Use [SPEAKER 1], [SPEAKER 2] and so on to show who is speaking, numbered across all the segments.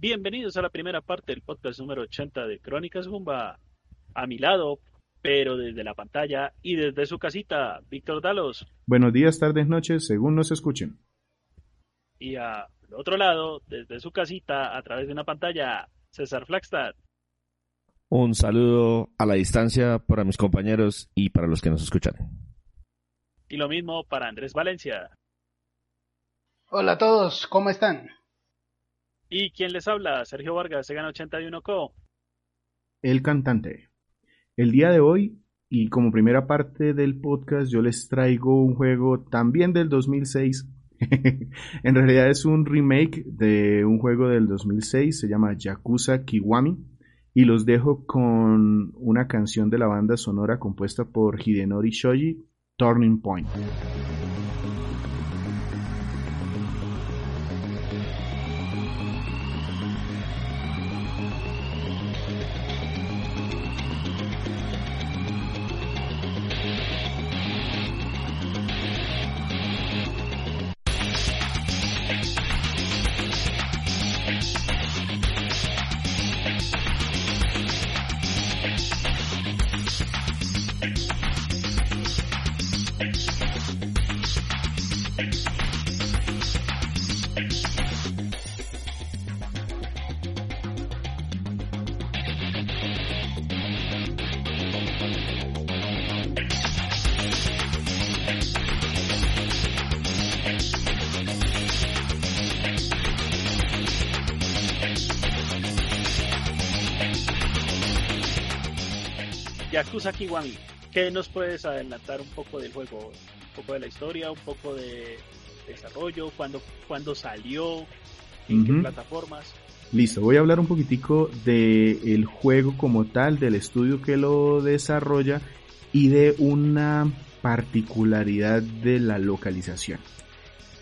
[SPEAKER 1] Bienvenidos a la primera parte del podcast número 80 de Crónicas Jumba. A mi lado, pero desde la pantalla y desde su casita, Víctor Dalos.
[SPEAKER 2] Buenos días, tardes, noches, según nos escuchen.
[SPEAKER 1] Y al otro lado, desde su casita, a través de una pantalla, César Flagstad.
[SPEAKER 3] Un saludo a la distancia para mis compañeros y para los que nos escuchan.
[SPEAKER 1] Y lo mismo para Andrés Valencia.
[SPEAKER 4] Hola a todos, ¿cómo están?
[SPEAKER 1] ¿Y quién les habla? Sergio Vargas, Segan 81 Co.
[SPEAKER 2] El cantante. El día de hoy, y como primera parte del podcast, yo les traigo un juego también del 2006. en realidad es un remake de un juego del 2006, se llama Yakuza Kiwami. Y los dejo con una canción de la banda sonora compuesta por Hidenori Shoji, Turning Point.
[SPEAKER 1] Yakuza Kiwami, ¿qué nos puedes adelantar un poco del juego? Un poco de la historia, un poco de desarrollo, cuándo, cuándo salió, en qué plataformas.
[SPEAKER 2] Listo, voy a hablar un poquitico del juego como tal, del estudio que lo desarrolla y de una particularidad de la localización.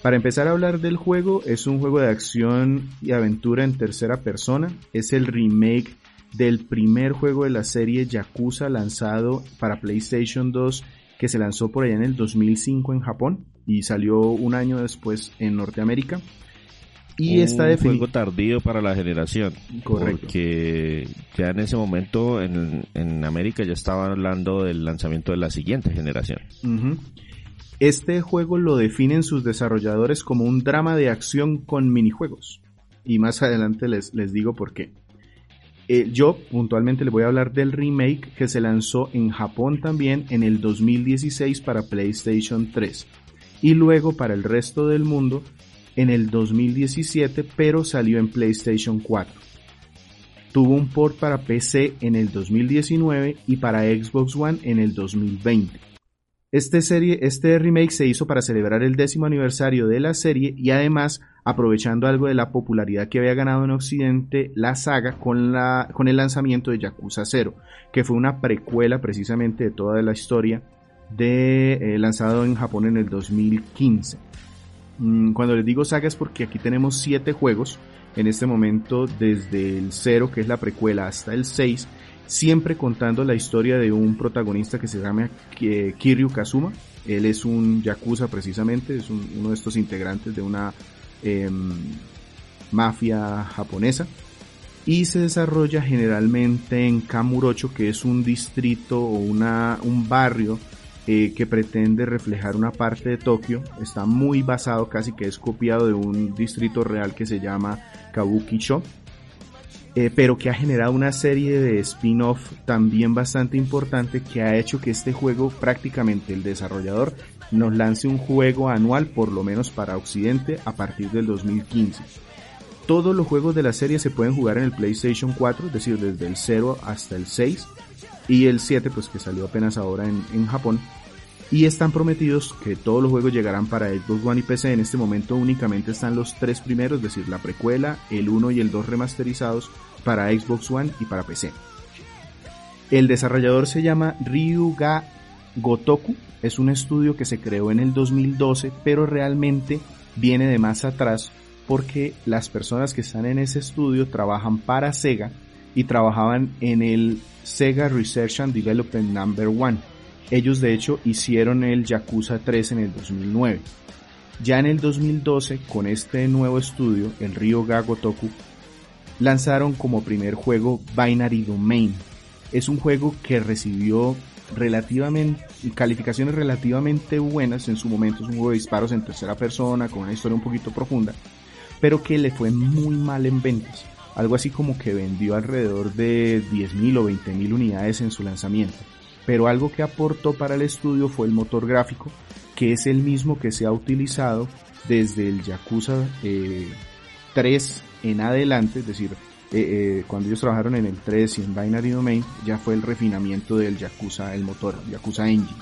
[SPEAKER 2] Para empezar a hablar del juego, es un juego de acción y aventura en tercera persona, es el remake del primer juego de la serie Yakuza lanzado para PlayStation 2 que se lanzó por allá en el 2005 en Japón y salió un año después en Norteamérica. Y está
[SPEAKER 3] definido. juego tardío para la generación. Correcto. Porque ya en ese momento en, en América ya estaban hablando del lanzamiento de la siguiente generación.
[SPEAKER 2] Este juego lo definen sus desarrolladores como un drama de acción con minijuegos. Y más adelante les, les digo por qué. Eh, yo puntualmente le voy a hablar del remake que se lanzó en Japón también en el 2016 para PlayStation 3 y luego para el resto del mundo en el 2017 pero salió en PlayStation 4. Tuvo un port para PC en el 2019 y para Xbox One en el 2020. Este, este remake se hizo para celebrar el décimo aniversario de la serie y además aprovechando algo de la popularidad que había ganado en Occidente la saga con el lanzamiento de Yakuza 0, que fue una precuela precisamente de toda la historia de, eh, lanzado en Japón en el 2015. Mm, cuando les digo saga es porque aquí tenemos 7 juegos en este momento desde el 0 que es la precuela hasta el 6 siempre contando la historia de un protagonista que se llama Kiryu Kazuma. Él es un yakuza precisamente, es uno de estos integrantes de una em, mafia japonesa. Y se desarrolla generalmente en Kamurocho, que es un distrito o una, un barrio eh, que pretende reflejar una parte de Tokio. Está muy basado, casi que es copiado de un distrito real que se llama Kabukicho eh, pero que ha generado una serie de spin-off también bastante importante que ha hecho que este juego prácticamente el desarrollador nos lance un juego anual por lo menos para Occidente a partir del 2015. Todos los juegos de la serie se pueden jugar en el PlayStation 4, es decir, desde el 0 hasta el 6 y el 7 pues que salió apenas ahora en, en Japón y están prometidos que todos los juegos llegarán para Xbox One y PC. En este momento únicamente están los tres primeros, es decir, la precuela, el 1 y el 2 remasterizados para Xbox One y para PC. El desarrollador se llama Ryuga Gotoku, es un estudio que se creó en el 2012, pero realmente viene de más atrás porque las personas que están en ese estudio trabajan para Sega y trabajaban en el Sega Research and Development Number 1 ellos de hecho hicieron el Yakuza 3 en el 2009. Ya en el 2012, con este nuevo estudio, el Río Gago Toku, lanzaron como primer juego Binary Domain. Es un juego que recibió relativamente calificaciones relativamente buenas en su momento, es un juego de disparos en tercera persona con una historia un poquito profunda, pero que le fue muy mal en ventas. Algo así como que vendió alrededor de 10.000 o 20.000 unidades en su lanzamiento. Pero algo que aportó para el estudio fue el motor gráfico, que es el mismo que se ha utilizado desde el Yakuza 3 eh, en adelante, es decir, eh, eh, cuando ellos trabajaron en el 3 y en Binary Domain, ya fue el refinamiento del Yakuza, el motor, Yakuza Engine.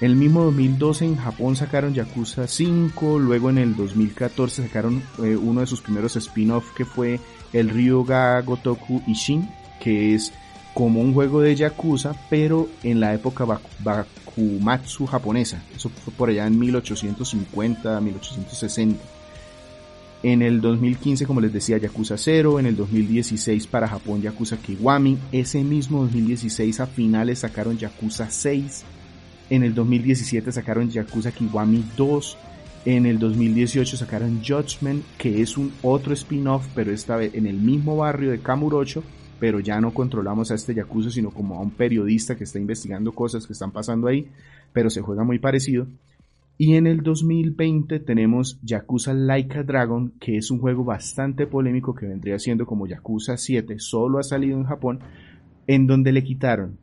[SPEAKER 2] En el mismo 2012 en Japón sacaron Yakuza 5, luego en el 2014 sacaron uno de sus primeros spin-off que fue el Ryuga Gotoku Ishin, que es como un juego de Yakuza, pero en la época Bakumatsu japonesa. Eso fue por allá en 1850, 1860. En el 2015, como les decía, Yakuza 0. En el 2016 para Japón, Yakuza Kiwami. Ese mismo 2016 a finales sacaron Yakuza 6. En el 2017 sacaron Yakuza Kiwami 2. En el 2018 sacaron Judgment, que es un otro spin-off, pero esta vez en el mismo barrio de Kamurocho pero ya no controlamos a este Yakuza, sino como a un periodista que está investigando cosas que están pasando ahí, pero se juega muy parecido. Y en el 2020 tenemos Yakuza Like a Dragon, que es un juego bastante polémico que vendría siendo como Yakuza 7, solo ha salido en Japón, en donde le quitaron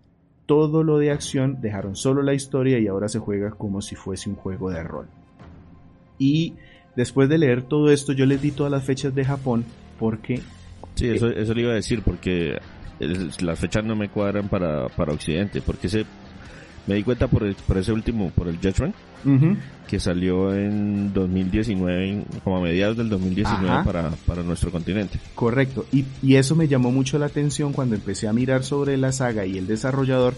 [SPEAKER 2] todo lo de acción, dejaron solo la historia y ahora se juega como si fuese un juego de rol. Y después de leer todo esto, yo les di todas las fechas de Japón porque
[SPEAKER 3] Sí, eso, eso le iba a decir, porque las fechas no me cuadran para, para Occidente, porque ese, me di cuenta por, por ese último, por el Judgment, que salió en 2019, como a mediados del 2019 para, para nuestro continente.
[SPEAKER 2] Correcto, y, y eso me llamó mucho la atención cuando empecé a mirar sobre la saga y el desarrollador,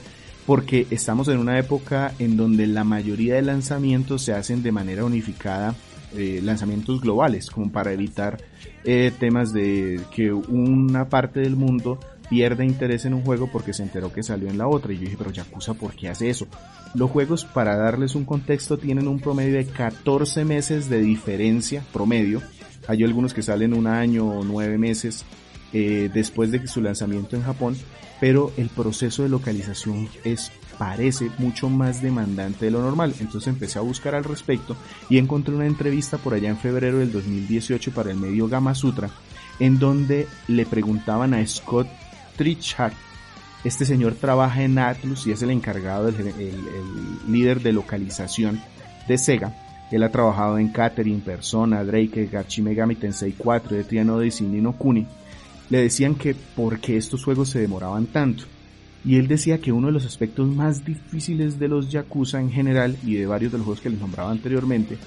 [SPEAKER 2] porque estamos en una época en donde la mayoría de lanzamientos se hacen de manera unificada eh, lanzamientos globales, como para evitar eh, temas de que una parte del mundo pierda interés en un juego porque se enteró que salió en la otra. Y yo dije, pero Yakuza, ¿por qué hace eso? Los juegos, para darles un contexto, tienen un promedio de 14 meses de diferencia, promedio. Hay algunos que salen un año o nueve meses eh, después de su lanzamiento en Japón, pero el proceso de localización es parece mucho más demandante de lo normal. Entonces empecé a buscar al respecto y encontré una entrevista por allá en febrero del 2018 para el medio Gama Sutra, en donde le preguntaban a Scott Trichard, este señor trabaja en Atlus y es el encargado, el, líder de localización de Sega. Él ha trabajado en Catherine, Persona, Drake, Gachi Megami Tensei 4, Etrian Odyssey, Nino Kuni. Le decían que por qué estos juegos se demoraban tanto y él decía que uno de los aspectos más difíciles de los Yakuza en general y de varios de los juegos que les nombraba anteriormente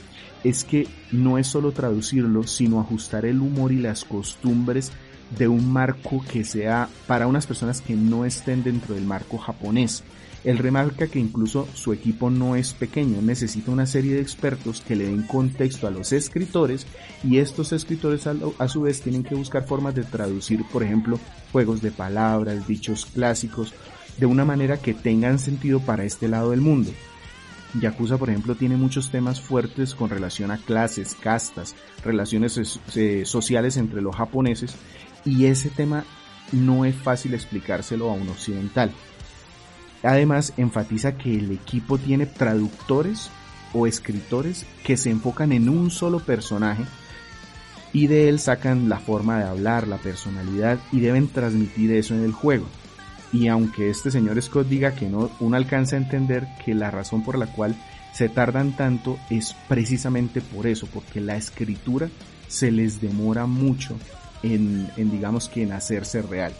[SPEAKER 2] es que no es solo traducirlo, sino ajustar el humor y las costumbres de un marco que sea para unas personas que no estén dentro del marco japonés. Él remarca que incluso su equipo no es pequeño, necesita una serie de expertos que le den contexto a los escritores y estos escritores a, su vez tienen que buscar formas de traducir, por ejemplo, juegos de palabras, dichos clásicos, de una manera que tengan sentido para este lado del mundo. Yakuza, por ejemplo, tiene muchos temas fuertes con relación a clases, castas, relaciones eh, sociales entre los japoneses y ese tema no es fácil explicárselo a un occidental. Además, enfatiza que el equipo tiene traductores o escritores que se enfocan en un solo personaje y de él sacan la forma de hablar, la personalidad y deben transmitir eso en el juego. Y aunque este señor Scott diga que no, uno alcanza a entender que la razón por la cual se tardan tanto es precisamente por eso, porque la escritura se les demora mucho en, digamos que en hacerse real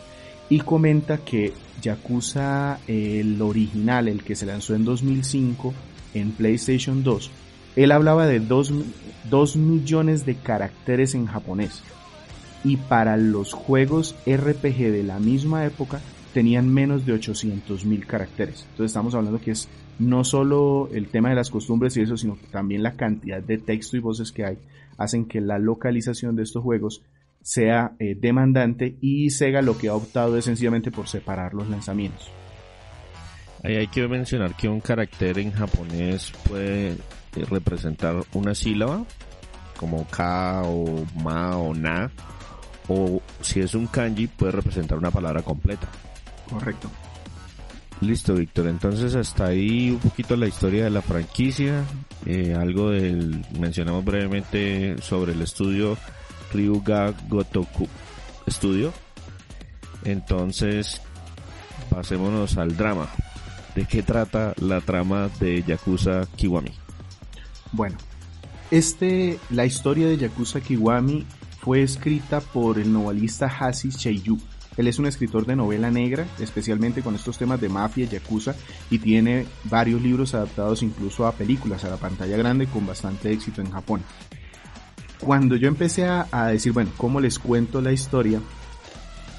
[SPEAKER 2] y comenta que Yakuza el original, el que se lanzó en 2005 en PlayStation 2, él hablaba de 2, millones de caracteres en japonés. Y para los juegos RPG de la misma época tenían menos de 800 mil caracteres. Entonces estamos hablando que es no solo el tema de las costumbres y eso, sino también la cantidad de texto y voces que hay hacen que la localización de estos juegos sea eh, demandante y Sega lo que ha optado es sencillamente por separar los lanzamientos.
[SPEAKER 3] Ahí hay que mencionar que un carácter en japonés puede eh, representar una sílaba, como ka o ma o na, o si es un kanji puede representar una palabra completa.
[SPEAKER 2] Correcto.
[SPEAKER 3] Listo, Víctor. Entonces hasta ahí un poquito la historia de la franquicia, eh, algo del mencionamos brevemente sobre el estudio Ryuga Gotoku Studio. Entonces pasémonos al drama. ¿De qué trata la trama de Yakuza Kiwami?
[SPEAKER 2] Bueno, este, la historia de Yakuza Kiwami fue escrita por el novelista Hasi Cheiyu. Él es un escritor de novela negra, especialmente con estos temas de mafia, yakuza, y tiene varios libros adaptados incluso a películas, a la pantalla grande, con bastante éxito en Japón. Cuando yo empecé a, decir, bueno, ¿cómo les cuento la historia?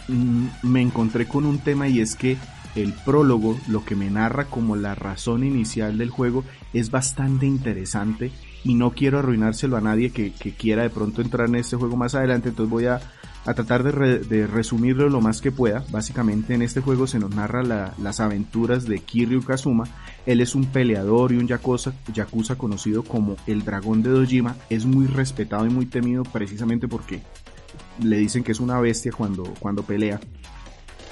[SPEAKER 2] Mm, me encontré con un tema y es que el prólogo, lo que me narra como la razón inicial del juego, es bastante interesante y no quiero arruinárselo a nadie que, quiera de pronto entrar en este juego más adelante, entonces voy a, tratar de, resumirlo lo más que pueda. Básicamente en este juego se nos narra las aventuras de Kiryu Kazuma. Él es un peleador y un yakuza, yakuza conocido como el dragón de Dojima. Es muy respetado y muy temido precisamente porque le dicen que es una bestia cuando, cuando pelea.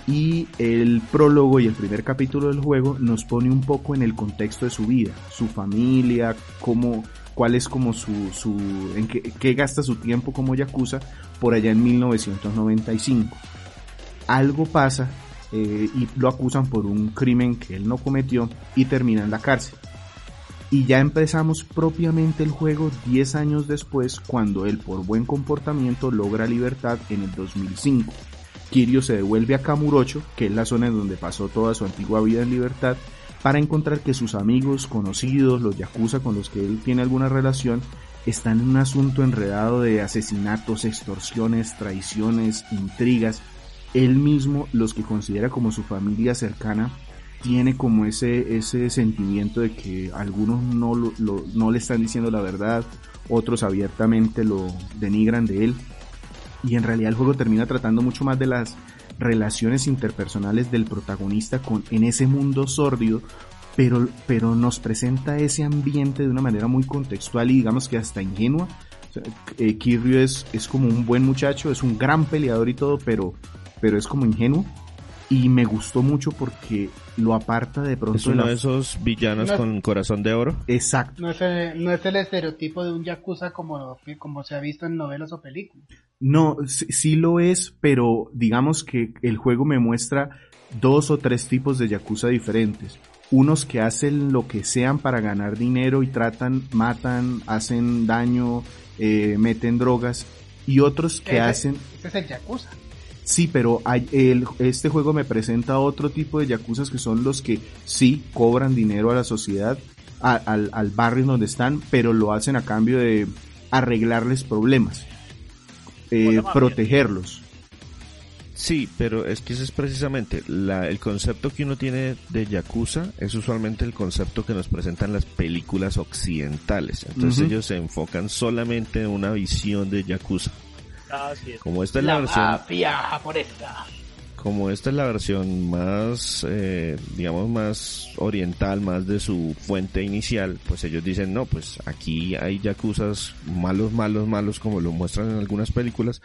[SPEAKER 2] Y el prólogo y el primer capítulo del juego nos pone un poco en el contexto de su vida, su familia, cómo, cuál es como su, su en qué, gasta su tiempo como Yakuza por allá en 1995. Algo pasa eh, y lo acusan por un crimen que él no cometió y termina en la cárcel. Y ya empezamos propiamente el juego 10 años después cuando él por buen comportamiento logra libertad en el 2005. Kirio se devuelve a Kamurocho, que es la zona en donde pasó toda su antigua vida en libertad, para encontrar que sus amigos, conocidos, los yakuza con los que él tiene alguna relación, están en un asunto enredado de asesinatos, extorsiones, traiciones, intrigas. Él mismo, los que considera como su familia cercana, tiene como ese, ese sentimiento de que algunos no, no le están diciendo la verdad, otros abiertamente lo denigran de él. Y en realidad el juego termina tratando mucho más de las relaciones interpersonales del protagonista con, en ese mundo sórdido, pero, pero nos presenta ese ambiente de una manera muy contextual y digamos que hasta ingenua. Eh, Kiryu es, es como un buen muchacho, es un gran peleador y todo, pero, pero es como ingenuo y me gustó mucho porque lo aparta de pronto.
[SPEAKER 3] Es uno de, esos villanos con corazón de oro.
[SPEAKER 2] Exacto.
[SPEAKER 4] No es, el, no es el estereotipo de un yakuza como, como se ha visto en novelas o películas.
[SPEAKER 2] No, sí, lo es, pero digamos que el juego me muestra dos o tres tipos de yakuza diferentes. Unos que hacen lo que sean para ganar dinero y tratan, matan, hacen daño, eh, meten drogas. Y otros que hacen...
[SPEAKER 4] Ese es el yakuza.
[SPEAKER 2] Sí, pero hay, el, este juego me presenta otro tipo de yakuzas que son los que sí cobran dinero a la sociedad, al, al barrio donde están, pero lo hacen a cambio de arreglarles problemas, eh, protegerlos.
[SPEAKER 3] Sí, pero es que ese es precisamente la, el concepto que uno tiene de Yakuza es usualmente el concepto que nos presentan las películas occidentales. Entonces ellos se enfocan solamente en una visión de Yakuza. Como esta es la, versión. Como esta es la versión más, eh, digamos, más oriental, más de su fuente inicial, pues ellos dicen, no, pues aquí hay yakuzas malos, malos, malos, como lo muestran en algunas películas,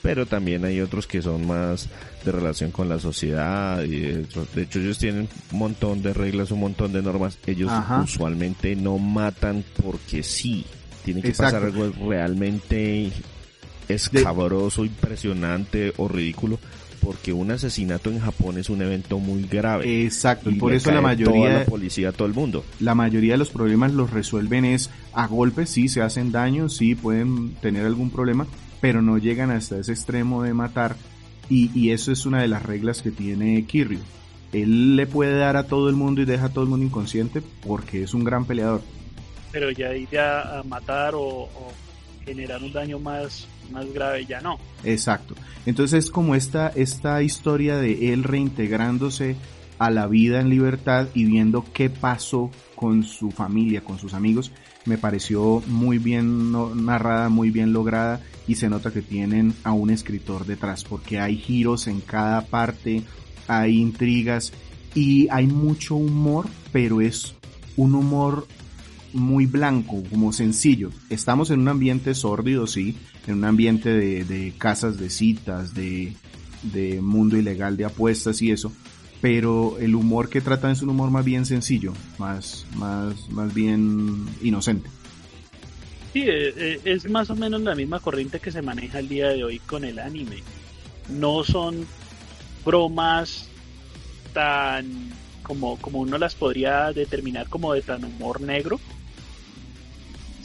[SPEAKER 3] pero también hay otros que son más de relación con la sociedad y de hecho, ellos tienen un montón de reglas, un montón de normas. Ellos usualmente no matan porque sí. Tiene que pasar algo realmente escabroso, impresionante o ridículo porque un asesinato en Japón es un evento muy grave.
[SPEAKER 2] Exacto, y por eso la mayoría
[SPEAKER 3] de la policía, todo el mundo.
[SPEAKER 2] La mayoría de los problemas los resuelven es a golpes, sí se hacen daño, sí pueden tener algún problema, pero no llegan hasta ese extremo de matar y, y eso es una de las reglas que tiene Kiryu. Él le puede dar a todo el mundo y deja a todo el mundo inconsciente porque es un gran peleador.
[SPEAKER 1] Pero ya ir a matar o generar un daño más, más grave ya no.
[SPEAKER 2] Exacto. Entonces es como esta, esta historia de él reintegrándose a la vida en libertad y viendo qué pasó con su familia, con sus amigos, me pareció muy bien narrada, muy bien lograda y se nota que tienen a un escritor detrás porque hay giros en cada parte, hay intrigas y hay mucho humor, pero es un humor muy blanco, como sencillo. Estamos en un ambiente sórdido, sí, en un ambiente de, casas de citas, de, de mundo ilegal de apuestas y eso, pero el humor que tratan es un humor más bien sencillo, más, más, más bien inocente.
[SPEAKER 1] Sí, eh, eh, es más o menos la misma corriente que se maneja el día de hoy con el anime. No son bromas tan como, como uno las podría determinar como de tan humor negro,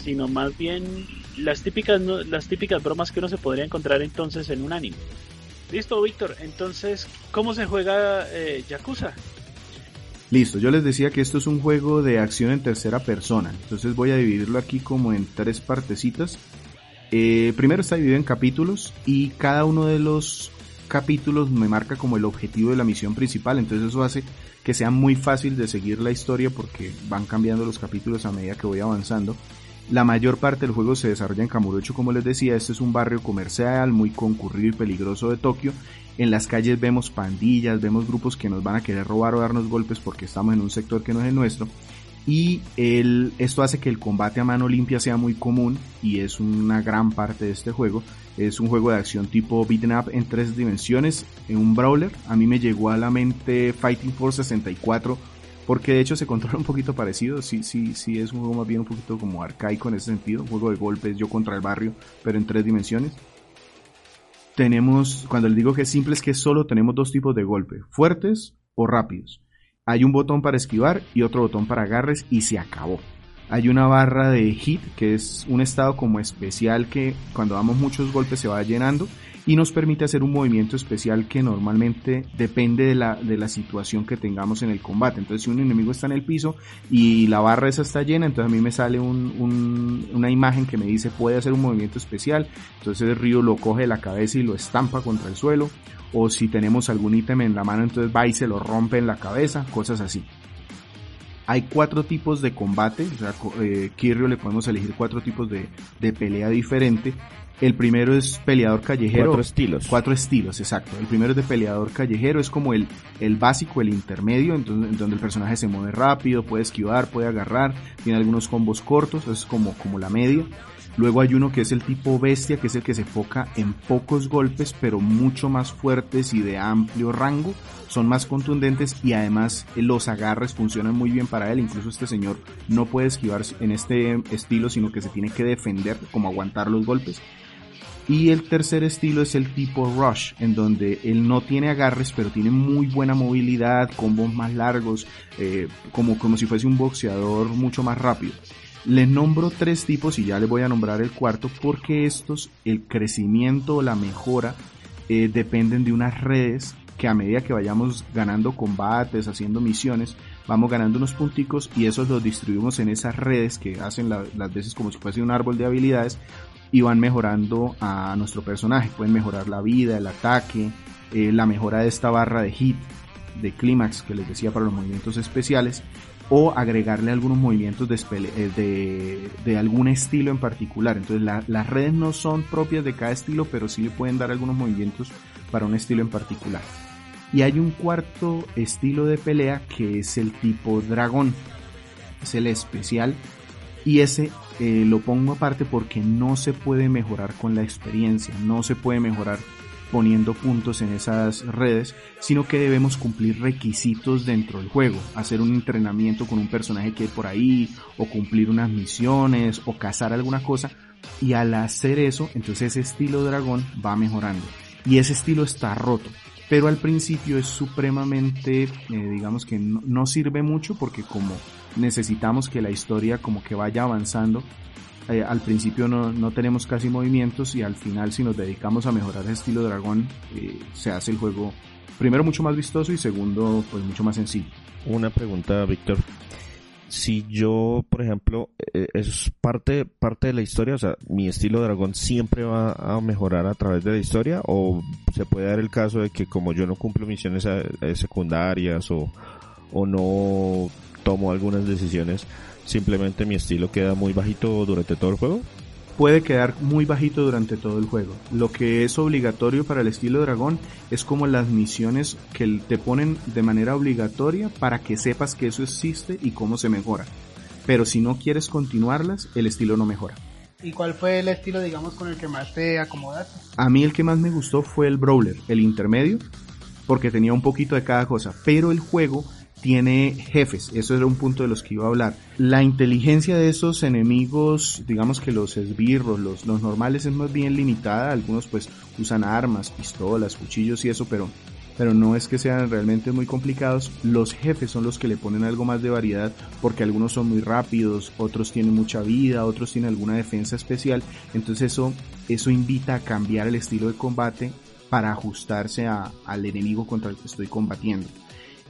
[SPEAKER 1] sino más bien las típicas las típicas bromas que uno se podría encontrar entonces en un anime. Listo, Víctor. Entonces, ¿cómo se juega eh, Yakuza?
[SPEAKER 2] Listo, yo les decía que esto es un juego de acción en tercera persona. Entonces voy a dividirlo aquí como en tres partecitas. Eh, primero está dividido en capítulos y cada uno de los capítulos me marca como el objetivo de la misión principal. Entonces eso hace que sea muy fácil de seguir la historia porque van cambiando los capítulos a medida que voy avanzando. La mayor parte del juego se desarrolla en Kamurocho, como les decía, este es un barrio comercial muy concurrido y peligroso de Tokio. En las calles vemos pandillas, vemos grupos que nos van a querer robar o darnos golpes porque estamos en un sector que no es el nuestro. Y esto hace que el combate a mano limpia sea muy común y es una gran parte de este juego. Es un juego de acción tipo beat'em up en tres dimensiones, en un brawler. A mí me llegó a la mente Fighting Force 64 porque de hecho se controla un poquito parecido, sí, sí, sí es un juego más bien un poquito como arcaico en ese sentido, un juego de golpes, yo contra el barrio, pero en tres dimensiones. Tenemos, cuando les digo que es simple es que solo tenemos dos tipos de golpe, fuertes o rápidos. Hay un botón para esquivar y otro botón para agarres y se acabó. Hay una barra de hit que es un estado como especial que cuando damos muchos golpes se va llenando y nos permite hacer un movimiento especial que normalmente depende de la, de la situación que tengamos en el combate. Entonces, si un enemigo está en el piso y la barra esa está llena, entonces a mí me sale un, una imagen que me dice puede hacer un movimiento especial. Entonces río lo coge de la cabeza y lo estampa contra el suelo. O si tenemos algún ítem en la mano, entonces va y se lo rompe en la cabeza, cosas así. Hay cuatro tipos de combate, o sea, eh, le podemos elegir cuatro tipos de, de pelea diferente el primero es peleador callejero.
[SPEAKER 3] Cuatro estilos.
[SPEAKER 2] Cuatro estilos, exacto. El primero es de peleador callejero, es como el, el básico, el intermedio, en donde, el personaje se mueve rápido, puede esquivar, puede agarrar, tiene algunos combos cortos, es como, como la media. Luego hay uno que es el tipo bestia, que es el que se enfoca en pocos golpes, pero mucho más fuertes y de amplio rango. Son más contundentes y además los agarres funcionan muy bien para él. Incluso este señor no puede esquivar en este estilo, sino que se tiene que defender, como aguantar los golpes. Y el tercer estilo es el tipo Rush, en donde él no tiene agarres, pero tiene muy buena movilidad, combos más largos, eh, como, como si fuese un boxeador mucho más rápido. Les nombro tres tipos y ya les voy a nombrar el cuarto porque estos, el crecimiento o la mejora, eh, dependen de unas redes que a medida que vayamos ganando combates, haciendo misiones, vamos ganando unos punticos y esos los distribuimos en esas redes que hacen las veces como si fuese un árbol de habilidades y van mejorando a nuestro personaje. Pueden mejorar la vida, el ataque, eh, la mejora de esta barra de hit, de clímax que les decía para los movimientos especiales, o agregarle algunos movimientos de, eh, de, algún estilo en particular. Entonces las redes no son propias de cada estilo, pero sí le pueden dar algunos movimientos para un estilo en particular. Y hay un cuarto estilo de pelea que es el tipo dragón. Es el especial y ese lo pongo aparte porque no se puede mejorar con la experiencia, no se puede mejorar poniendo puntos en esas redes, sino que debemos cumplir requisitos dentro del juego, hacer un entrenamiento con un personaje que hay por ahí, o cumplir unas misiones, o cazar alguna cosa, y al hacer eso, entonces ese estilo dragón va mejorando. Y ese estilo está roto, pero al principio es supremamente, eh, digamos que no, sirve mucho porque como necesitamos que la historia como que vaya avanzando, eh, al principio no, no, tenemos casi movimientos y al final si nos dedicamos a mejorar el estilo dragón eh, se hace el juego primero mucho más vistoso y segundo pues mucho más sencillo.
[SPEAKER 3] Una pregunta Víctor, si yo, por ejemplo, eh, es parte, parte de la historia, o sea, mi estilo dragón siempre va a mejorar a través de la historia, o se puede dar el caso de que como yo no cumplo misiones secundarias o, o no tomo algunas decisiones, simplemente mi estilo queda muy bajito durante todo el juego?
[SPEAKER 2] puede quedar muy bajito durante todo el juego. Lo que es obligatorio para el estilo dragón es como las misiones que te ponen de manera obligatoria para que sepas que eso existe y cómo se mejora. Pero si no quieres continuarlas, el estilo no mejora.
[SPEAKER 4] ¿Y cuál fue el estilo, digamos, con el que más te acomodaste?
[SPEAKER 2] A mí el que más me gustó fue el Brawler, el intermedio, porque tenía un poquito de cada cosa, pero el juego tiene jefes, eso era un punto de los que iba a hablar. La inteligencia de esos enemigos, digamos que los esbirros, los, normales es más bien limitada, algunos pues usan armas, pistolas, cuchillos y eso, pero pero no es que sean realmente muy complicados. Los jefes son los que le ponen algo más de variedad porque algunos son muy rápidos, otros tienen mucha vida, otros tienen alguna defensa especial. Entonces eso, eso invita a cambiar el estilo de combate para ajustarse al enemigo contra el que estoy combatiendo.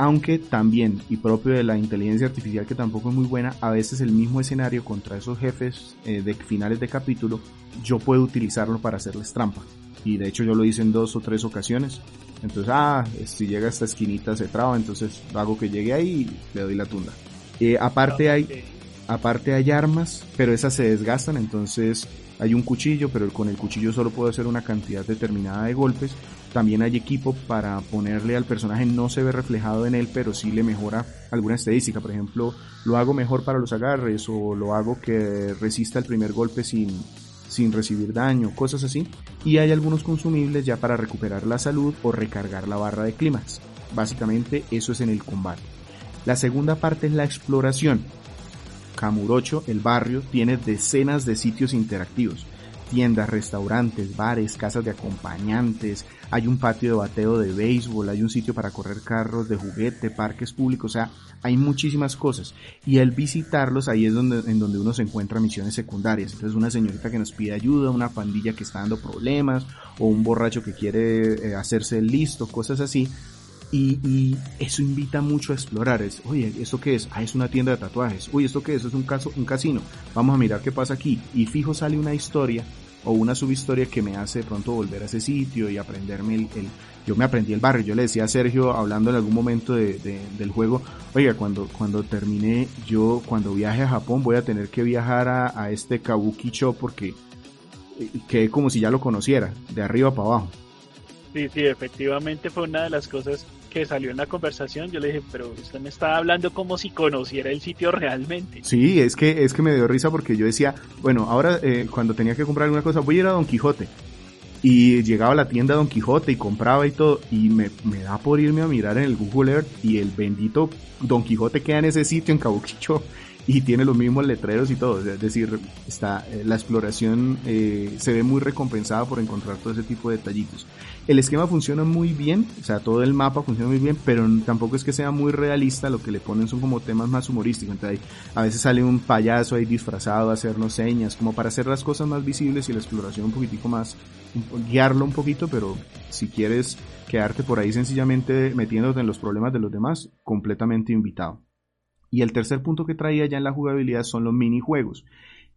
[SPEAKER 2] Aunque también, y propio de la inteligencia artificial que tampoco es muy buena, a veces el mismo escenario contra esos jefes eh, de finales de capítulo, yo puedo utilizarlo para hacerles trampa. Y de hecho yo lo hice en dos o tres ocasiones. Entonces, ah, si llega a esta esquinita se traba, entonces hago que llegue ahí y le doy la tunda. Eh, aparte hay, aparte hay armas, pero esas se desgastan, entonces hay un cuchillo, pero con el cuchillo solo puedo hacer una cantidad determinada de golpes. También hay equipo para ponerle al personaje, no se ve reflejado en él, pero sí le mejora alguna estadística. Por ejemplo, lo hago mejor para los agarres o lo hago que resista el primer golpe sin, sin recibir daño, cosas así. Y hay algunos consumibles ya para recuperar la salud o recargar la barra de clímax. Básicamente eso es en el combate. La segunda parte es la exploración. Kamurocho, el barrio, tiene decenas de sitios interactivos tiendas, restaurantes, bares, casas de acompañantes, hay un patio de bateo de béisbol, hay un sitio para correr carros de juguete, parques públicos, o sea, hay muchísimas cosas. Y al visitarlos ahí es donde, en donde uno se encuentra misiones secundarias. Entonces una señorita que nos pide ayuda, una pandilla que está dando problemas, o un borracho que quiere eh, hacerse listo, cosas así. Y, eso invita mucho a explorar. Es, oye, ¿esto qué es? Ah, es una tienda de tatuajes. Oye, ¿esto qué es? Es un, caso, un casino. Vamos a mirar qué pasa aquí. Y fijo sale una historia o una subhistoria que me hace de pronto volver a ese sitio y aprenderme el, yo me aprendí el barrio, yo le decía a Sergio hablando en algún momento de, del juego, oiga, cuando, cuando termine, yo cuando viaje a Japón voy a tener que viajar a, a este Kabuki-cho porque eh, que como si ya lo conociera, de arriba para abajo.
[SPEAKER 1] Sí, sí, efectivamente fue una de las cosas que salió en la conversación, yo le dije, pero usted me estaba hablando como si conociera el sitio realmente.
[SPEAKER 2] Sí, es que, es que me dio risa porque yo decía, bueno, ahora eh, cuando tenía que comprar alguna cosa, voy a ir a Don Quijote. Y llegaba a la tienda Don Quijote y compraba y todo, y me, me da por irme a mirar en el Google Earth y el bendito Don Quijote queda en ese sitio en Kabukicho y tiene los mismos letreros y todo. Es decir, está, eh, la exploración eh, se ve muy recompensada por encontrar todo ese tipo de detallitos. El esquema funciona muy bien, o sea, todo el mapa funciona muy bien, pero tampoco es que sea muy realista, lo que le ponen son como temas más humorísticos. Entonces, a veces sale un payaso ahí disfrazado a hacernos señas, como para hacer las cosas más visibles y la exploración un poquitico más, guiarlo un poquito, pero si quieres quedarte por ahí sencillamente metiéndote en los problemas de los demás, completamente invitado. Y el tercer punto que traía ya en la jugabilidad son los minijuegos.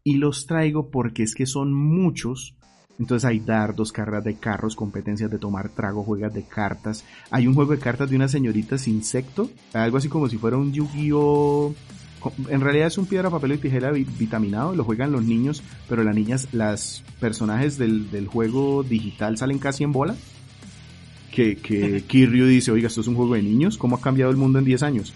[SPEAKER 2] Y los traigo porque es que son muchos. Entonces hay dardos, carreras de carros, competencias de tomar trago, juegas de cartas. Hay un juego de cartas de una señorita insecto, algo así como si fuera un Yu-Gi-Oh! En realidad es un piedra, papel y tijera vitaminado, lo juegan los niños, pero las niñas, las personajes del, del juego digital salen casi en bola. Que, que Kiryu dice, oiga, esto es un juego de niños, ¿cómo ha cambiado el mundo en 10 años?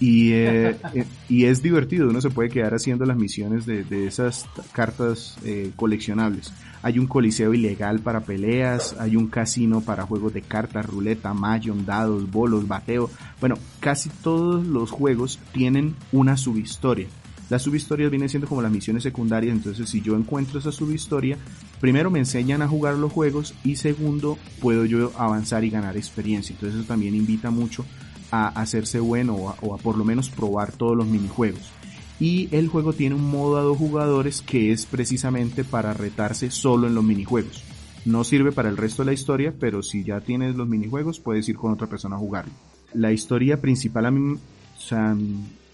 [SPEAKER 2] Y, eh, eh, y es divertido, uno se puede quedar haciendo las misiones de, de esas cartas eh, coleccionables. Hay un coliseo ilegal para peleas, hay un casino para juegos de cartas, ruleta, mahjong, dados, bolos, bateo. Bueno, casi todos los juegos tienen una subhistoria. Las subhistorias vienen siendo como las misiones secundarias, entonces si yo encuentro esa subhistoria, primero me enseñan a jugar los juegos y segundo puedo yo avanzar y ganar experiencia. Entonces eso también invita mucho a hacerse bueno o a, por lo menos probar todos los minijuegos. Y el juego tiene un modo a dos jugadores que es precisamente para retarse solo en los minijuegos. No sirve para el resto de la historia, pero si ya tienes los minijuegos puedes ir con otra persona a jugarlo. La historia principal a mí, o sea,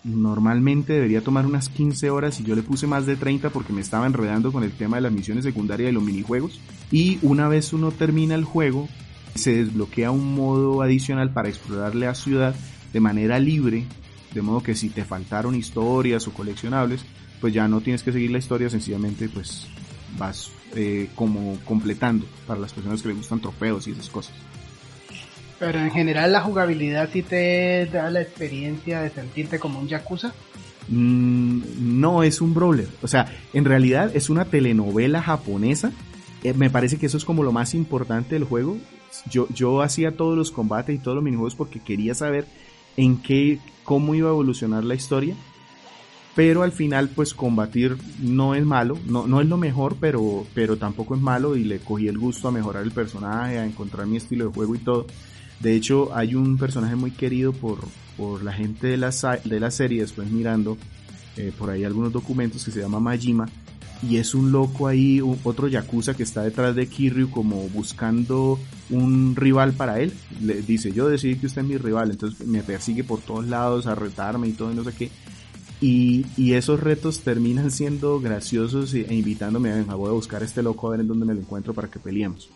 [SPEAKER 2] normalmente debería tomar unas 15 horas y yo le puse más de 30 porque me estaba enredando con el tema de las misiones secundarias y los minijuegos. Y una vez uno termina el juego, se desbloquea un modo adicional para explorar la ciudad de manera libre, de modo que si te faltaron historias o coleccionables, pues ya no tienes que seguir la historia, sencillamente pues vas eh, como completando para las personas que les gustan trofeos y esas cosas.
[SPEAKER 4] Pero en general la jugabilidad sí te da la experiencia de sentirte como un Yakuza.
[SPEAKER 2] mm, no es un brawler. O sea, en realidad es una telenovela japonesa. Eh, me parece que eso es como lo más importante del juego. Yo, yo hacía todos los combates y todos los minijuegos porque quería saber en qué, cómo iba a evolucionar la historia. Pero al final, pues combatir no es malo, no, no es lo mejor, pero, pero tampoco es malo y le cogí el gusto a mejorar el personaje, a encontrar mi estilo de juego y todo. De hecho, hay un personaje muy querido por, por la gente de la, de la serie, después mirando eh, por ahí algunos documentos que se llama Majima, y es un loco ahí, otro Yakuza que está detrás de Kiryu como buscando un rival para él. Le dice, yo decidí que usted es mi rival, entonces me persigue por todos lados a retarme y todo y no sé qué. Y, y esos retos terminan siendo graciosos e invitándome a, voy a buscar a este loco a ver en dónde me lo encuentro para que peleemos.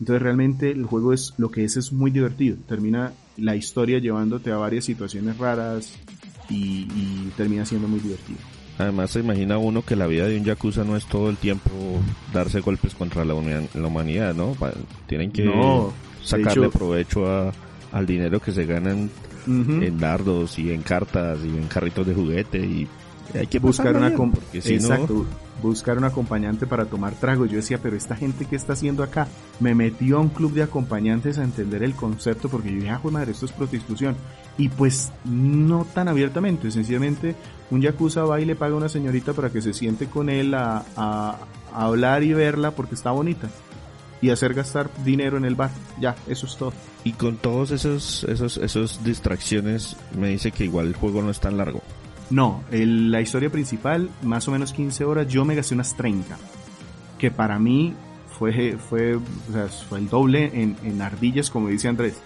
[SPEAKER 2] Entonces realmente el juego es lo que es es muy divertido. Termina la historia llevándote a varias situaciones raras y, y termina siendo muy divertido.
[SPEAKER 3] Además se imagina uno que la vida de un yakuza no es todo el tiempo darse golpes contra la, humanidad, ¿no? Tienen que sacarle provecho a, al dinero que se ganan en dardos y en cartas y en carritos de juguete y hay que
[SPEAKER 2] buscar una Exacto, buscar un acompañante para tomar trago. Yo decía, pero esta gente que está haciendo acá me metió a un club de acompañantes a entender el concepto porque yo dije, ah, madre, esto es prostitución. Y pues no tan abiertamente, sencillamente un yakuza va y le paga a una señorita para que se siente con él a, a, hablar y verla porque está bonita y hacer gastar dinero en el bar. Ya, eso es todo.
[SPEAKER 3] Y con todos esos, esos, esos distracciones, me dice que igual el juego no es tan largo.
[SPEAKER 2] No, la historia principal, más o menos 15 horas, yo me gasté unas 30. Que para mí fue, fue, fue el doble en, en ardillas, como dice Andrés.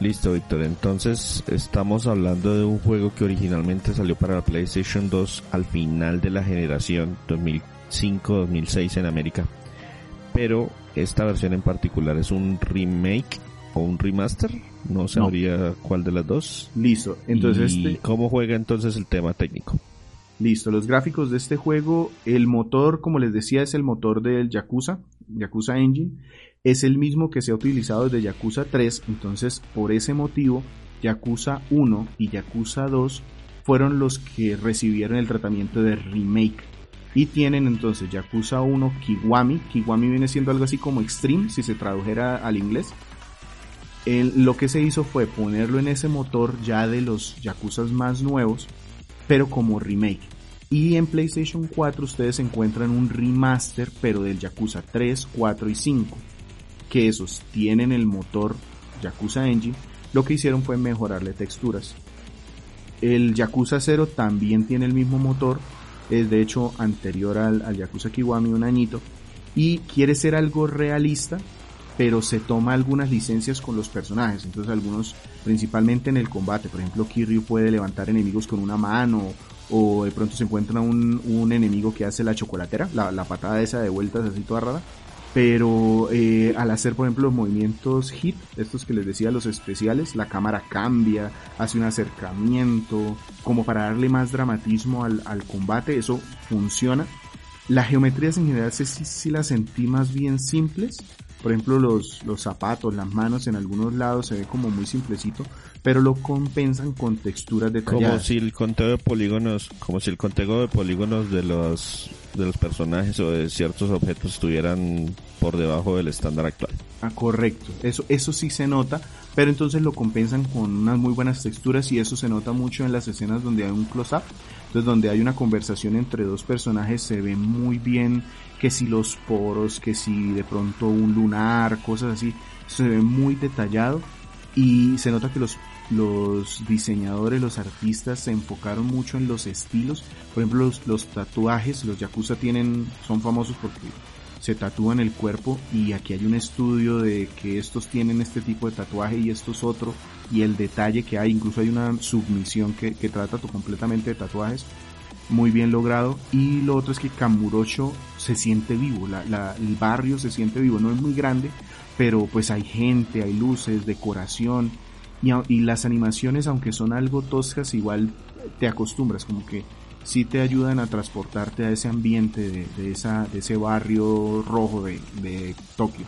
[SPEAKER 3] Listo, Víctor. Entonces, estamos hablando de un juego que originalmente salió para la PlayStation 2 al final de la generación 2005-2006 en América. Pero esta versión en particular es un remake o un remaster. No sabría cuál de las dos.
[SPEAKER 2] Listo. Entonces,
[SPEAKER 3] este... ¿cómo juega entonces el tema técnico?
[SPEAKER 2] Listo, los gráficos de este juego, el motor, como les decía, es el motor del Yakuza, Yakuza Engine es el mismo que se ha utilizado desde Yakuza 3, entonces por ese motivo Yakuza 1 y Yakuza 2 fueron los que recibieron el tratamiento de remake. Y tienen entonces Yakuza 1 Kiwami. Kiwami viene siendo algo así como Extreme, si se tradujera al inglés. Lo que se hizo fue ponerlo en ese motor ya de los Yakuzas más nuevos, pero como remake. Y en PlayStation 4 ustedes encuentran un remaster, pero del Yakuza 3, 4 y 5 que esos tienen el motor Yakuza Engine, lo que hicieron fue mejorarle texturas. El Yakuza 0 también tiene el mismo motor, es de hecho anterior al, al Yakuza Kiwami un añito, y quiere ser algo realista, pero se toma algunas licencias con los personajes, entonces algunos, principalmente en el combate, por ejemplo Kiryu puede levantar enemigos con una mano, o de pronto se encuentra un, un enemigo que hace la chocolatera, la, la patada esa de vueltas así toda rara, pero eh, al hacer por ejemplo los movimientos hit, estos que les decía los especiales, la cámara cambia, hace un acercamiento, como para darle más dramatismo al, combate, eso funciona. Las geometrías en general sí, sí, las sentí más bien simples, por ejemplo los, los zapatos, las manos en algunos lados se ve como muy simplecito, pero lo compensan con texturas detalladas.
[SPEAKER 3] Como si el conteo de polígonos, como si el conteo de polígonos de los de los personajes o de ciertos objetos estuvieran por debajo del estándar actual.
[SPEAKER 2] Ah, correcto. Eso, eso sí se nota, pero entonces lo compensan con unas muy buenas texturas y eso se nota mucho en las escenas donde hay un close-up. Entonces donde hay una conversación entre dos personajes se ve muy bien que si los poros, que si de pronto un lunar, cosas así, se ve muy detallado y se nota que los los diseñadores, los artistas se enfocaron mucho en los estilos. Por ejemplo, los, tatuajes, los yakuza tienen, son famosos porque se tatúan el cuerpo y aquí hay un estudio de que estos tienen este tipo de tatuaje y estos otro y el detalle que hay, incluso hay una submisión que, que trata completamente de tatuajes muy bien logrado y lo otro es que Kamurocho se siente vivo, la, el barrio se siente vivo, no es muy grande, pero pues hay gente, hay luces, decoración, y, las animaciones, aunque son algo toscas, igual te acostumbras, como que sí te ayudan a transportarte a ese ambiente de, esa, de ese barrio rojo de, de Tokio.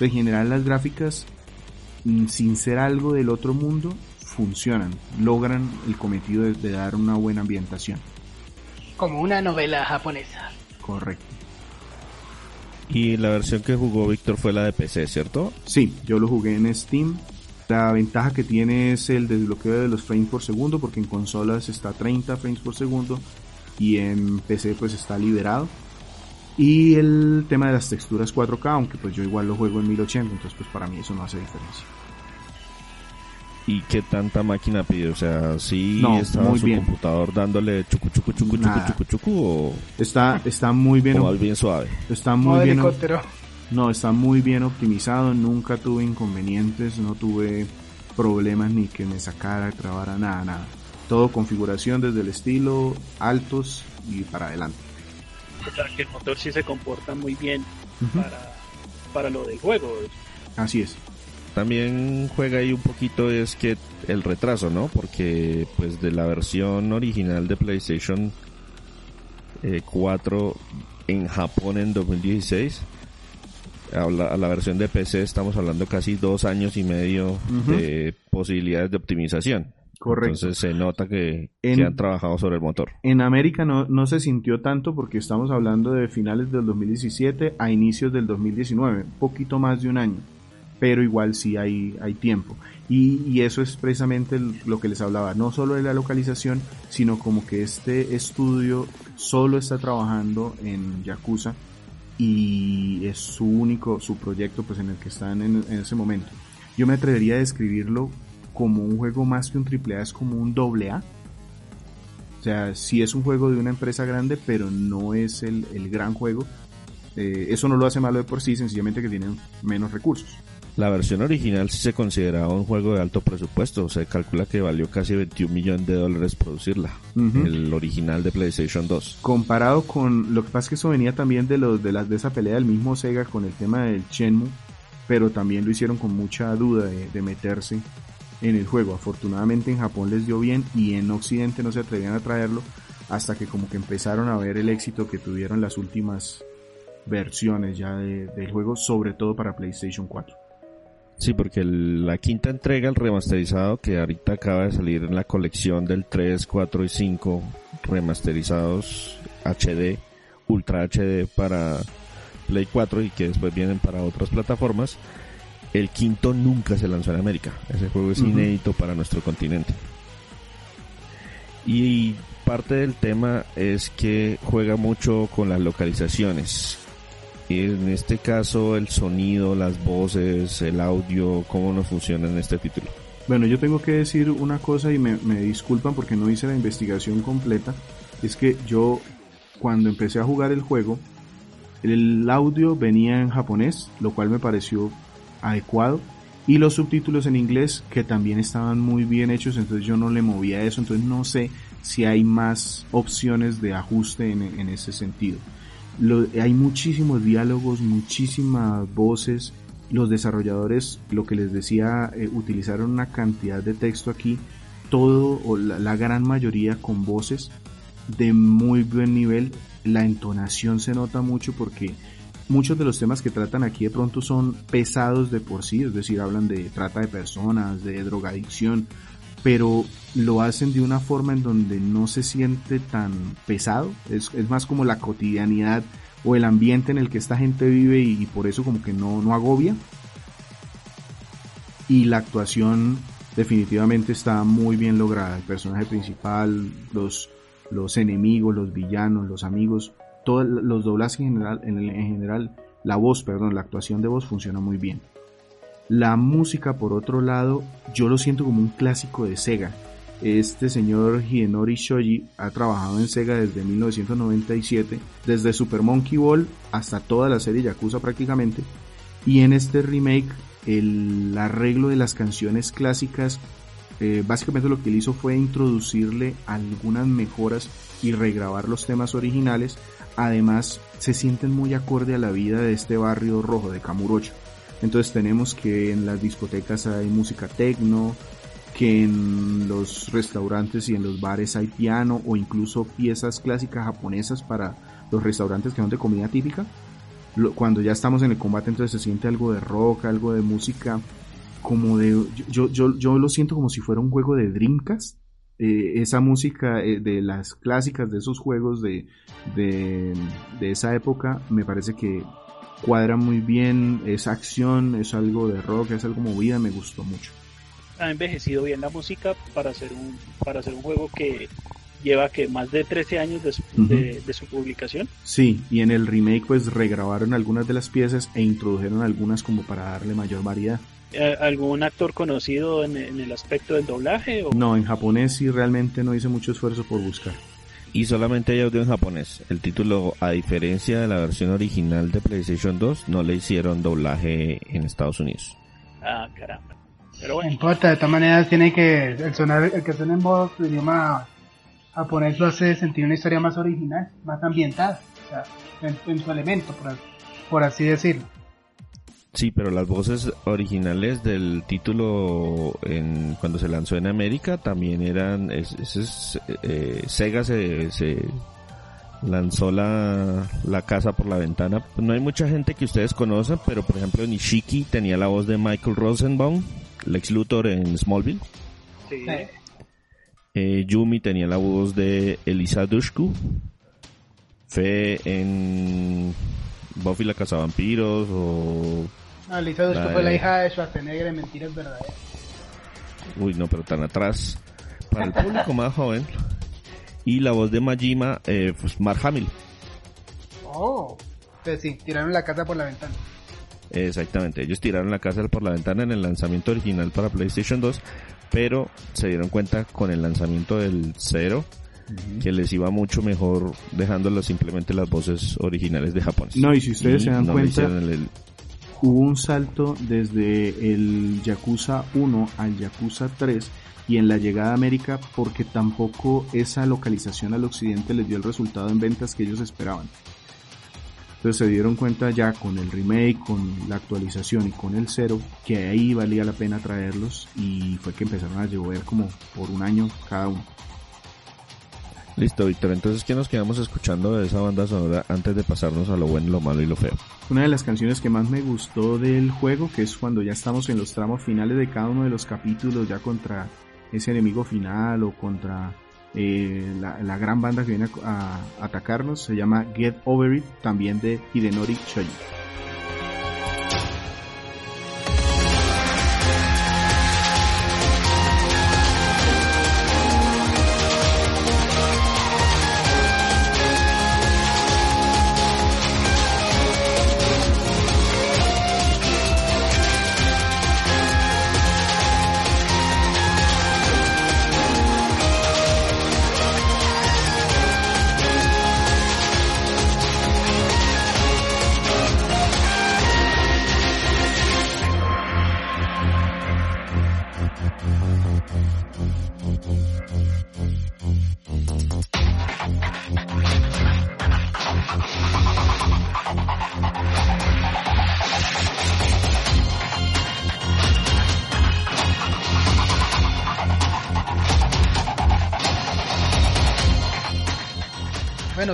[SPEAKER 2] En general las gráficas, mm, sin ser algo del otro mundo, funcionan, logran el cometido de, dar una buena ambientación.
[SPEAKER 4] Como una novela japonesa.
[SPEAKER 2] Correcto.
[SPEAKER 3] Y la versión que jugó Víctor fue la de PC, ¿cierto?
[SPEAKER 2] Sí, yo lo jugué en Steam. La ventaja que tiene es el desbloqueo de los frames por segundo, porque en consolas está a 30 frames por segundo y en PC pues está liberado. Y el tema de las texturas 4K, aunque pues yo igual lo juego en 1080, entonces pues para mí eso no hace diferencia.
[SPEAKER 3] ¿Y qué tanta máquina pide? O sea, ¿sí estaba su computador dándole chucu chucu chucu chucu chucu o
[SPEAKER 2] está está muy bien
[SPEAKER 3] o bien suave.
[SPEAKER 2] Está muy bien. No, está muy bien optimizado, nunca tuve inconvenientes, no tuve problemas ni que me sacara, trabara nada, nada. Todo configuración desde el estilo, altos y para adelante.
[SPEAKER 1] O sea que el motor sí se comporta muy bien para, para lo del juego.
[SPEAKER 2] Así es
[SPEAKER 3] también juega ahí un poquito es que el retraso, ¿no? Porque pues de la versión original de PlayStation 4 eh, en Japón en 2016 a la, versión de PC estamos hablando casi dos años y medio de posibilidades de optimización.
[SPEAKER 2] Correcto.
[SPEAKER 3] Entonces se nota que, han trabajado sobre el motor.
[SPEAKER 2] En América no, no se sintió tanto porque estamos hablando de finales del 2017 a inicios del 2019, poquito más de un año pero igual sí hay, hay tiempo. Y, eso es precisamente lo que les hablaba, no solo de la localización, sino como que este estudio solo está trabajando en Yakuza y es su único, su proyecto pues en el que están en, ese momento. Yo me atrevería a describirlo como un juego más que un AAA, es como un doble A. O sea, sí es un juego de una empresa grande, pero no es el, gran juego. Eh, eso no lo hace malo de por sí, sencillamente que tienen menos recursos.
[SPEAKER 3] La versión original sí se consideraba un juego de alto presupuesto, se calcula que valió casi 21 millones de dólares producirla, el original de PlayStation 2.
[SPEAKER 2] Comparado con, lo que pasa es que eso venía también de los de las de esa pelea del mismo Sega con el tema del Shenmue, pero también lo hicieron con mucha duda de, meterse en el juego. Afortunadamente en Japón les dio bien y en Occidente no se atrevían a traerlo hasta que como que empezaron a ver el éxito que tuvieron las últimas versiones ya del juego, sobre todo para PlayStation 4.
[SPEAKER 3] Sí, porque la quinta entrega, el remasterizado, que ahorita acaba de salir en la colección del 3, 4 y 5 remasterizados HD, Ultra HD para Play 4 y que después vienen para otras plataformas. El quinto nunca se lanzó en América. Ese juego es inédito para nuestro continente. Y parte del tema es que juega mucho con las localizaciones en este caso el sonido, las voces, el audio, cómo nos funciona en este título.
[SPEAKER 2] Bueno, yo tengo que decir una cosa y me, disculpan porque no hice la investigación completa. Es que yo cuando empecé a jugar el juego, el audio venía en japonés, lo cual me pareció adecuado. Y los subtítulos en inglés que también estaban muy bien hechos, entonces yo no le movía eso, entonces no sé si hay más opciones de ajuste en ese sentido hay muchísimos diálogos, muchísimas voces. Los desarrolladores, lo que les decía, eh, utilizaron una cantidad de texto aquí, todo o la, gran mayoría con voces de muy buen nivel. La entonación se nota mucho porque muchos de los temas que tratan aquí de pronto son pesados de por sí, es decir, hablan de trata de personas, de drogadicción, pero lo hacen de una forma en donde no se siente tan pesado, es, más como la cotidianidad o el ambiente en el que esta gente vive y, por eso como que no, no agobia. Y la actuación definitivamente está muy bien lograda, el personaje principal, los, los enemigos, los villanos, los amigos, todos los doblajes en general, en, en general, la voz, perdón, la actuación de voz funciona muy bien. La música, por otro lado, yo lo siento como un clásico de Sega. Este señor Hidenori Shoji ha trabajado en Sega desde 1997, desde Super Monkey Ball hasta toda la serie Yakuza prácticamente. Y en este remake, el arreglo de las canciones clásicas, eh, básicamente lo que él hizo fue introducirle algunas mejoras y regrabar los temas originales. Además, se sienten muy acorde a la vida de este barrio rojo de Kamurocho. Entonces tenemos que en las discotecas hay música techno, que en los restaurantes y en los bares hay piano o incluso piezas clásicas japonesas para los restaurantes que son de comida típica. Cuando ya estamos en el combate entonces se siente algo de rock, algo de música como de, yo, yo, yo lo siento como si fuera un juego de Dreamcast. Eh, esa música eh, de las clásicas de esos juegos de, de, de, esa época me parece que cuadra muy bien, es acción, es algo de rock, es algo movida, me gustó mucho.
[SPEAKER 1] Ha envejecido bien la música para hacer un, para hacer un juego que lleva que más de 13 años de su, de, su, publicación.
[SPEAKER 2] Sí, y en el remake pues regrabaron algunas de las piezas e introdujeron algunas como para darle mayor variedad.
[SPEAKER 1] Eh, ¿Algún actor conocido en, en el aspecto del doblaje? O?
[SPEAKER 2] No, en japonés sí realmente no hice mucho esfuerzo por buscar.
[SPEAKER 3] Y solamente hay audio en japonés. El título, a diferencia de la versión original de PlayStation 2, no le hicieron doblaje en Estados Unidos.
[SPEAKER 1] Ah, caramba.
[SPEAKER 4] Pero bueno. No importa, de todas maneras tiene que el sonar, el que suene en voz de idioma japonés lo hace sentir una historia más original, más ambientada, o sea, en, en, su elemento, por, por así decirlo.
[SPEAKER 3] Sí, pero las voces originales del título en, cuando se lanzó en América también eran, es, es, eh, Sega se, se lanzó la, la, casa por la ventana. No hay mucha gente que ustedes conocen, pero por ejemplo Nishiki tenía la voz de Michael Rosenbaum, Lex Luthor en Smallville.
[SPEAKER 1] Sí.
[SPEAKER 3] Eh, Yumi tenía la voz de Elisa Dushku. Fe en Buffy la Cazavampiros o...
[SPEAKER 4] No, Elisa Dushku fue la hija de Schwarzenegger en Mentiras Verdaderas.
[SPEAKER 3] Uy, no, pero tan atrás. Para el público más joven. Y la voz de Majima, eh, pues Mark Hamill.
[SPEAKER 4] Oh, pues sí, tiraron la casa por la ventana.
[SPEAKER 3] Exactamente, ellos tiraron la casa por la ventana en el lanzamiento original para PlayStation 2, pero se dieron cuenta con el lanzamiento del 0 que les iba mucho mejor dejándolos simplemente las voces originales de Japón.
[SPEAKER 2] No, y si ustedes se dan cuenta, hubo un salto desde el Yakuza 1 al Yakuza 3 y en la llegada a América porque tampoco esa localización al occidente les dio el resultado en ventas que ellos esperaban. Entonces se dieron cuenta ya con el remake, con la actualización y con el cero, que ahí valía la pena traerlos y fue que empezaron a llover como por un año cada uno.
[SPEAKER 3] Listo, Víctor. Entonces, ¿qué nos quedamos escuchando de esa banda sonora antes de pasarnos a lo bueno, lo malo y lo feo?
[SPEAKER 2] Una de las canciones que más me gustó del juego, que es cuando ya estamos en los tramos finales de cada uno de los capítulos, ya contra ese enemigo final o contra eh, la, gran banda que viene a, a, atacarnos se llama Get Over It, también de Hidenori Shoji.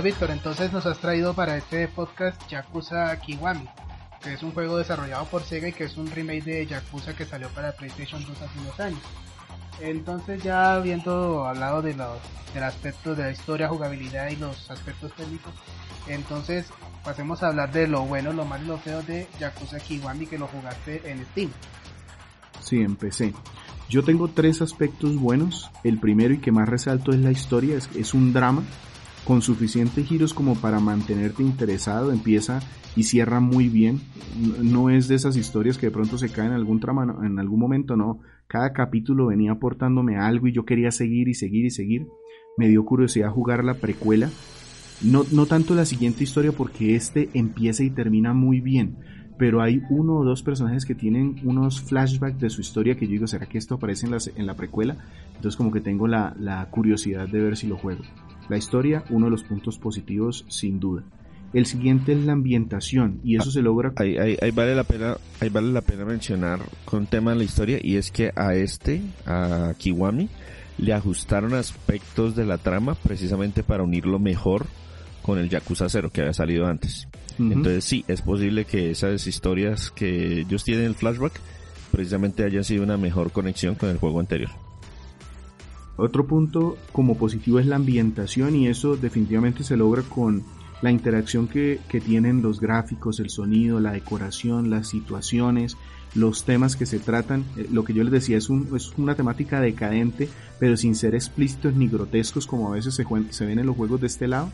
[SPEAKER 4] Víctor, entonces nos has traído para este podcast Yakuza Kiwami, que es un juego desarrollado por Sega y que es un remake de Yakuza que salió para PlayStation 2 hace unos años. Entonces ya habiendo hablado de los, del aspecto de la historia, jugabilidad y los aspectos técnicos, entonces pasemos a hablar de lo bueno, lo malo y lo feo de Yakuza Kiwami que lo jugaste en Steam.
[SPEAKER 2] Sí, empecé. Yo tengo tres aspectos buenos. El primero y que más resalto es la historia, es, es un drama con suficientes giros como para mantenerte interesado, empieza y cierra muy bien. No es de esas historias que de pronto se caen en algún trama, en algún momento, no. Cada capítulo venía aportándome algo y yo quería seguir y seguir y seguir. Me dio curiosidad jugar la precuela. No, no tanto la siguiente historia porque este empieza y termina muy bien. Pero hay uno o dos personajes que tienen unos flashbacks de su historia que yo digo, ¿será que esto aparece en la, precuela? Entonces como que tengo la, la curiosidad de ver si lo juego. La historia, uno de los puntos positivos sin duda. El siguiente es la ambientación y eso se logra.
[SPEAKER 3] Ahí, ahí, ahí, vale la pena, ahí vale la pena mencionar con tema de la historia y es que a este, a Kiwami, le ajustaron aspectos de la trama precisamente para unirlo mejor con el Yakuza 0 que había salido antes. Uh -huh. Entonces sí, es posible que esas historias que ellos tienen el flashback precisamente haya sido una mejor conexión con el juego anterior.
[SPEAKER 2] Otro punto como positivo es la ambientación y eso definitivamente se logra con la interacción que, tienen los gráficos, el sonido, la decoración, las situaciones, los temas que se tratan. Eh, lo que yo les decía es, un, es una temática decadente, pero sin ser explícitos ni grotescos como a veces se, se ven en los juegos de este lado.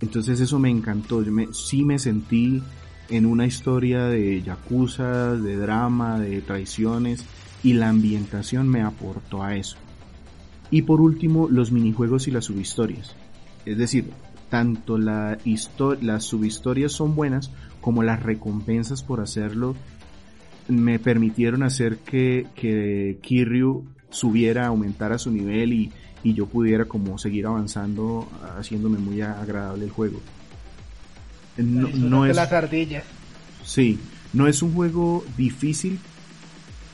[SPEAKER 2] Entonces eso me encantó. Yo me, sí me sentí en una historia de yakuza, de drama, de traiciones y la ambientación me aportó a eso. Y por último, los minijuegos y las subhistorias. Es decir, tanto la las subhistorias son buenas como las recompensas por hacerlo me permitieron hacer que, que Kiryu subiera, aumentara su nivel y, y yo pudiera como seguir avanzando haciéndome muy agradable el juego.
[SPEAKER 4] No, no es las ardillas.
[SPEAKER 2] Sí, no es un juego difícil,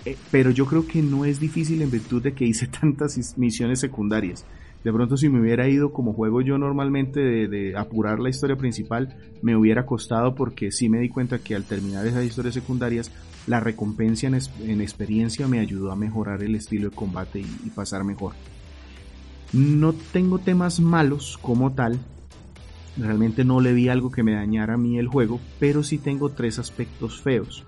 [SPEAKER 2] eh, pero yo creo que no es difícil en virtud de que hice tantas misiones secundarias. De pronto si me hubiera ido como juego yo normalmente de, apurar la historia principal, me hubiera costado porque sí me di cuenta que al terminar esas historias secundarias, la recompensa en, experiencia me ayudó a mejorar el estilo de combate y, pasar mejor. No tengo temas malos como tal, realmente no le vi algo que me dañara a mí el juego, pero sí tengo tres aspectos feos.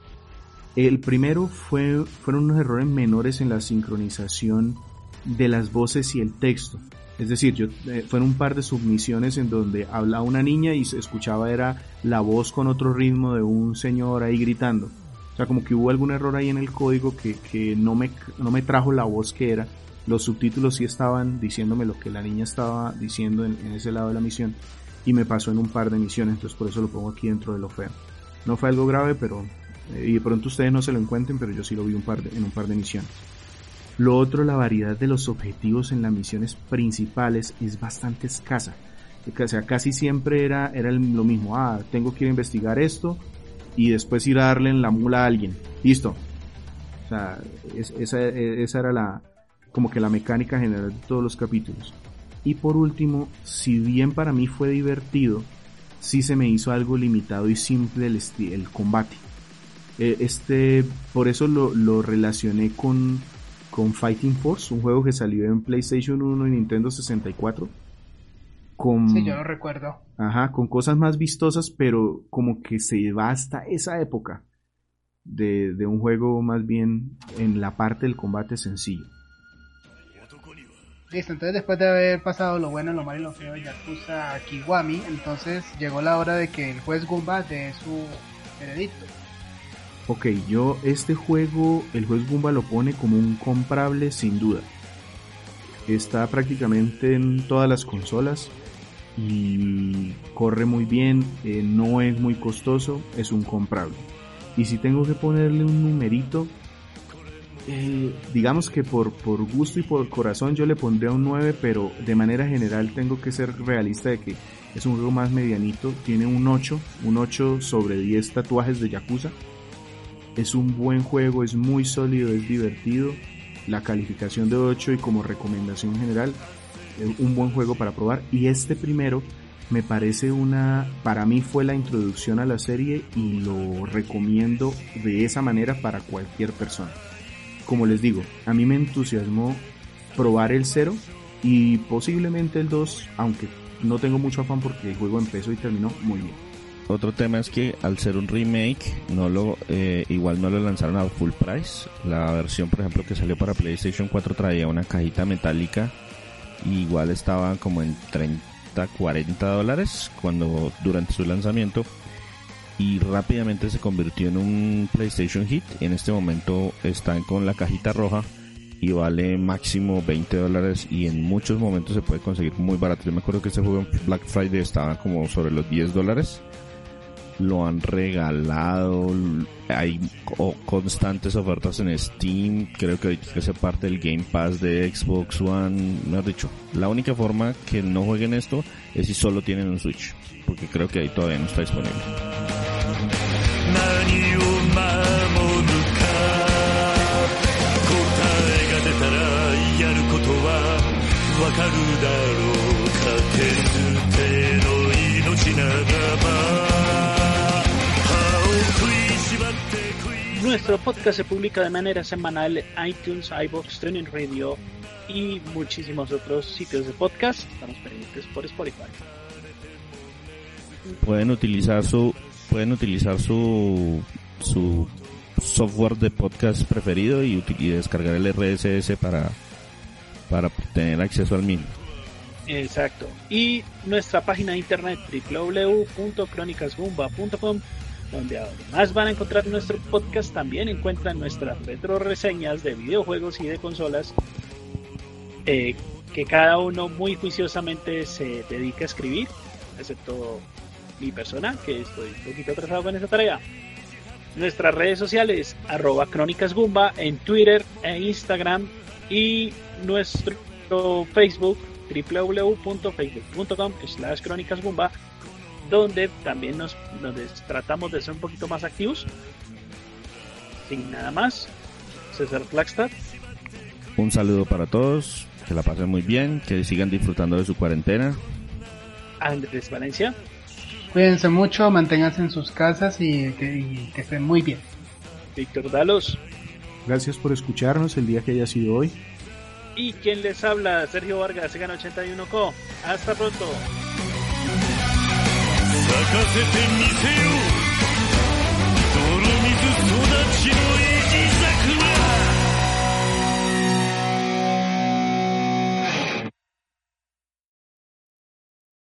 [SPEAKER 2] El primero fue, fueron unos errores menores en la sincronización de las voces y el texto. Es decir, eh, fueron un par de submisiones en donde hablaba una niña y se escuchaba era la voz con otro ritmo de un señor ahí gritando. O sea, como que hubo algún error ahí en el código que, que no, me, no me trajo la voz que era. Los subtítulos sí estaban diciéndome lo que la niña estaba diciendo en, ese lado de la misión. Y me pasó en un par de misiones, entonces por eso lo pongo aquí dentro de lo feo. No fue algo grave, pero... Y de pronto ustedes no se lo encuentren, pero yo sí lo vi un par en un par de misiones. Lo otro, la variedad de los objetivos en las misiones principales es bastante escasa. O sea, casi siempre era, era lo mismo. Ah, tengo que ir a investigar esto y después ir a darle en la mula a alguien. Listo. O sea, esa, esa era la, como que la mecánica general de todos los capítulos. Y por último, si bien para mí fue divertido, sí se me hizo algo limitado y simple el, el combate. Eh, este, por eso lo, lo relacioné con con Fighting Force, un juego que salió en PlayStation 1 y Nintendo 64.
[SPEAKER 4] Con, sí, yo lo recuerdo.
[SPEAKER 2] Ajá, con cosas más vistosas, pero como que se va hasta esa época de, de un juego más bien en la parte del combate sencillo.
[SPEAKER 4] Listo, entonces después de haber pasado lo bueno, lo malo y lo feo de Yakuza Kiwami, entonces llegó la hora de que el juez Gumba dé su veredicto.
[SPEAKER 2] Ok, yo este juego, el juez Goomba lo pone como un comprable sin duda. Está prácticamente en todas las consolas y corre muy bien, eh, no es muy costoso, es un comprable. Y si tengo que ponerle un numerito, eh, digamos que por, por gusto y por corazón yo le pondría un 9, pero de manera general tengo que ser realista de que es un juego más medianito, tiene un 8, un 8 sobre 10 tatuajes de Yakuza es un buen juego, es muy sólido, es divertido. La calificación de 8 y como recomendación general, un buen juego para probar. Y este primero me parece una, para mí fue la introducción a la serie y lo recomiendo de esa manera para cualquier persona. Como les digo, a mí me entusiasmó probar el 0 y posiblemente el 2, aunque no tengo mucho afán porque el juego empezó y terminó muy bien
[SPEAKER 3] otro tema es que al ser un remake, no lo eh, igual no lo lanzaron a full price. La versión, por ejemplo, que salió para PlayStation 4 traía una cajita metálica. Y igual estaba como en 30, 40 dólares cuando durante su lanzamiento. Y rápidamente se convirtió en un PlayStation Hit. En este momento están con la cajita roja y vale máximo 20 dólares y en muchos momentos se puede conseguir muy barato. Yo me acuerdo que este juego en Black Friday estaba como sobre los 10 dólares lo han regalado, hay constantes ofertas en Steam, creo que hace parte del Game Pass de Xbox One, me has dicho, la única forma que no jueguen esto es si solo tienen un Switch, porque creo que ahí todavía no está disponible.
[SPEAKER 1] Nuestro podcast se publica de manera semanal en iTunes, iBox, Training Radio y muchísimos otros sitios de podcast. Estamos pendientes por Spotify.
[SPEAKER 3] Pueden utilizar su pueden utilizar su su software de podcast preferido y, descargar el RSS para para tener acceso al mismo.
[SPEAKER 1] Exacto. Y nuestra página de internet www.cronicasgumba.com donde además van a encontrar nuestro podcast, también encuentran nuestras retro reseñas de videojuegos y de consolas eh, que cada uno muy juiciosamente se dedica a escribir, excepto mi persona, que estoy un poquito atrasado con esa tarea. Nuestras redes sociales, arroba Crónicas en Twitter e Instagram y nuestro Facebook, www.facebook.com slash Crónicas donde también nos donde tratamos de ser un poquito más activos. Sin nada más, César Flagstad.
[SPEAKER 3] Un saludo para todos, que la pasen muy bien, que sigan disfrutando de su cuarentena.
[SPEAKER 1] Andrés Valencia.
[SPEAKER 4] Cuídense mucho, manténganse en sus casas y que, estén muy bien.
[SPEAKER 1] Víctor Dalos.
[SPEAKER 2] Gracias por escucarnos el día que haya sido hoy.
[SPEAKER 1] Y quien les habla, Sergio Vargas, Segan 81Co. Hasta pronto. せてみせよう。泥水育ちの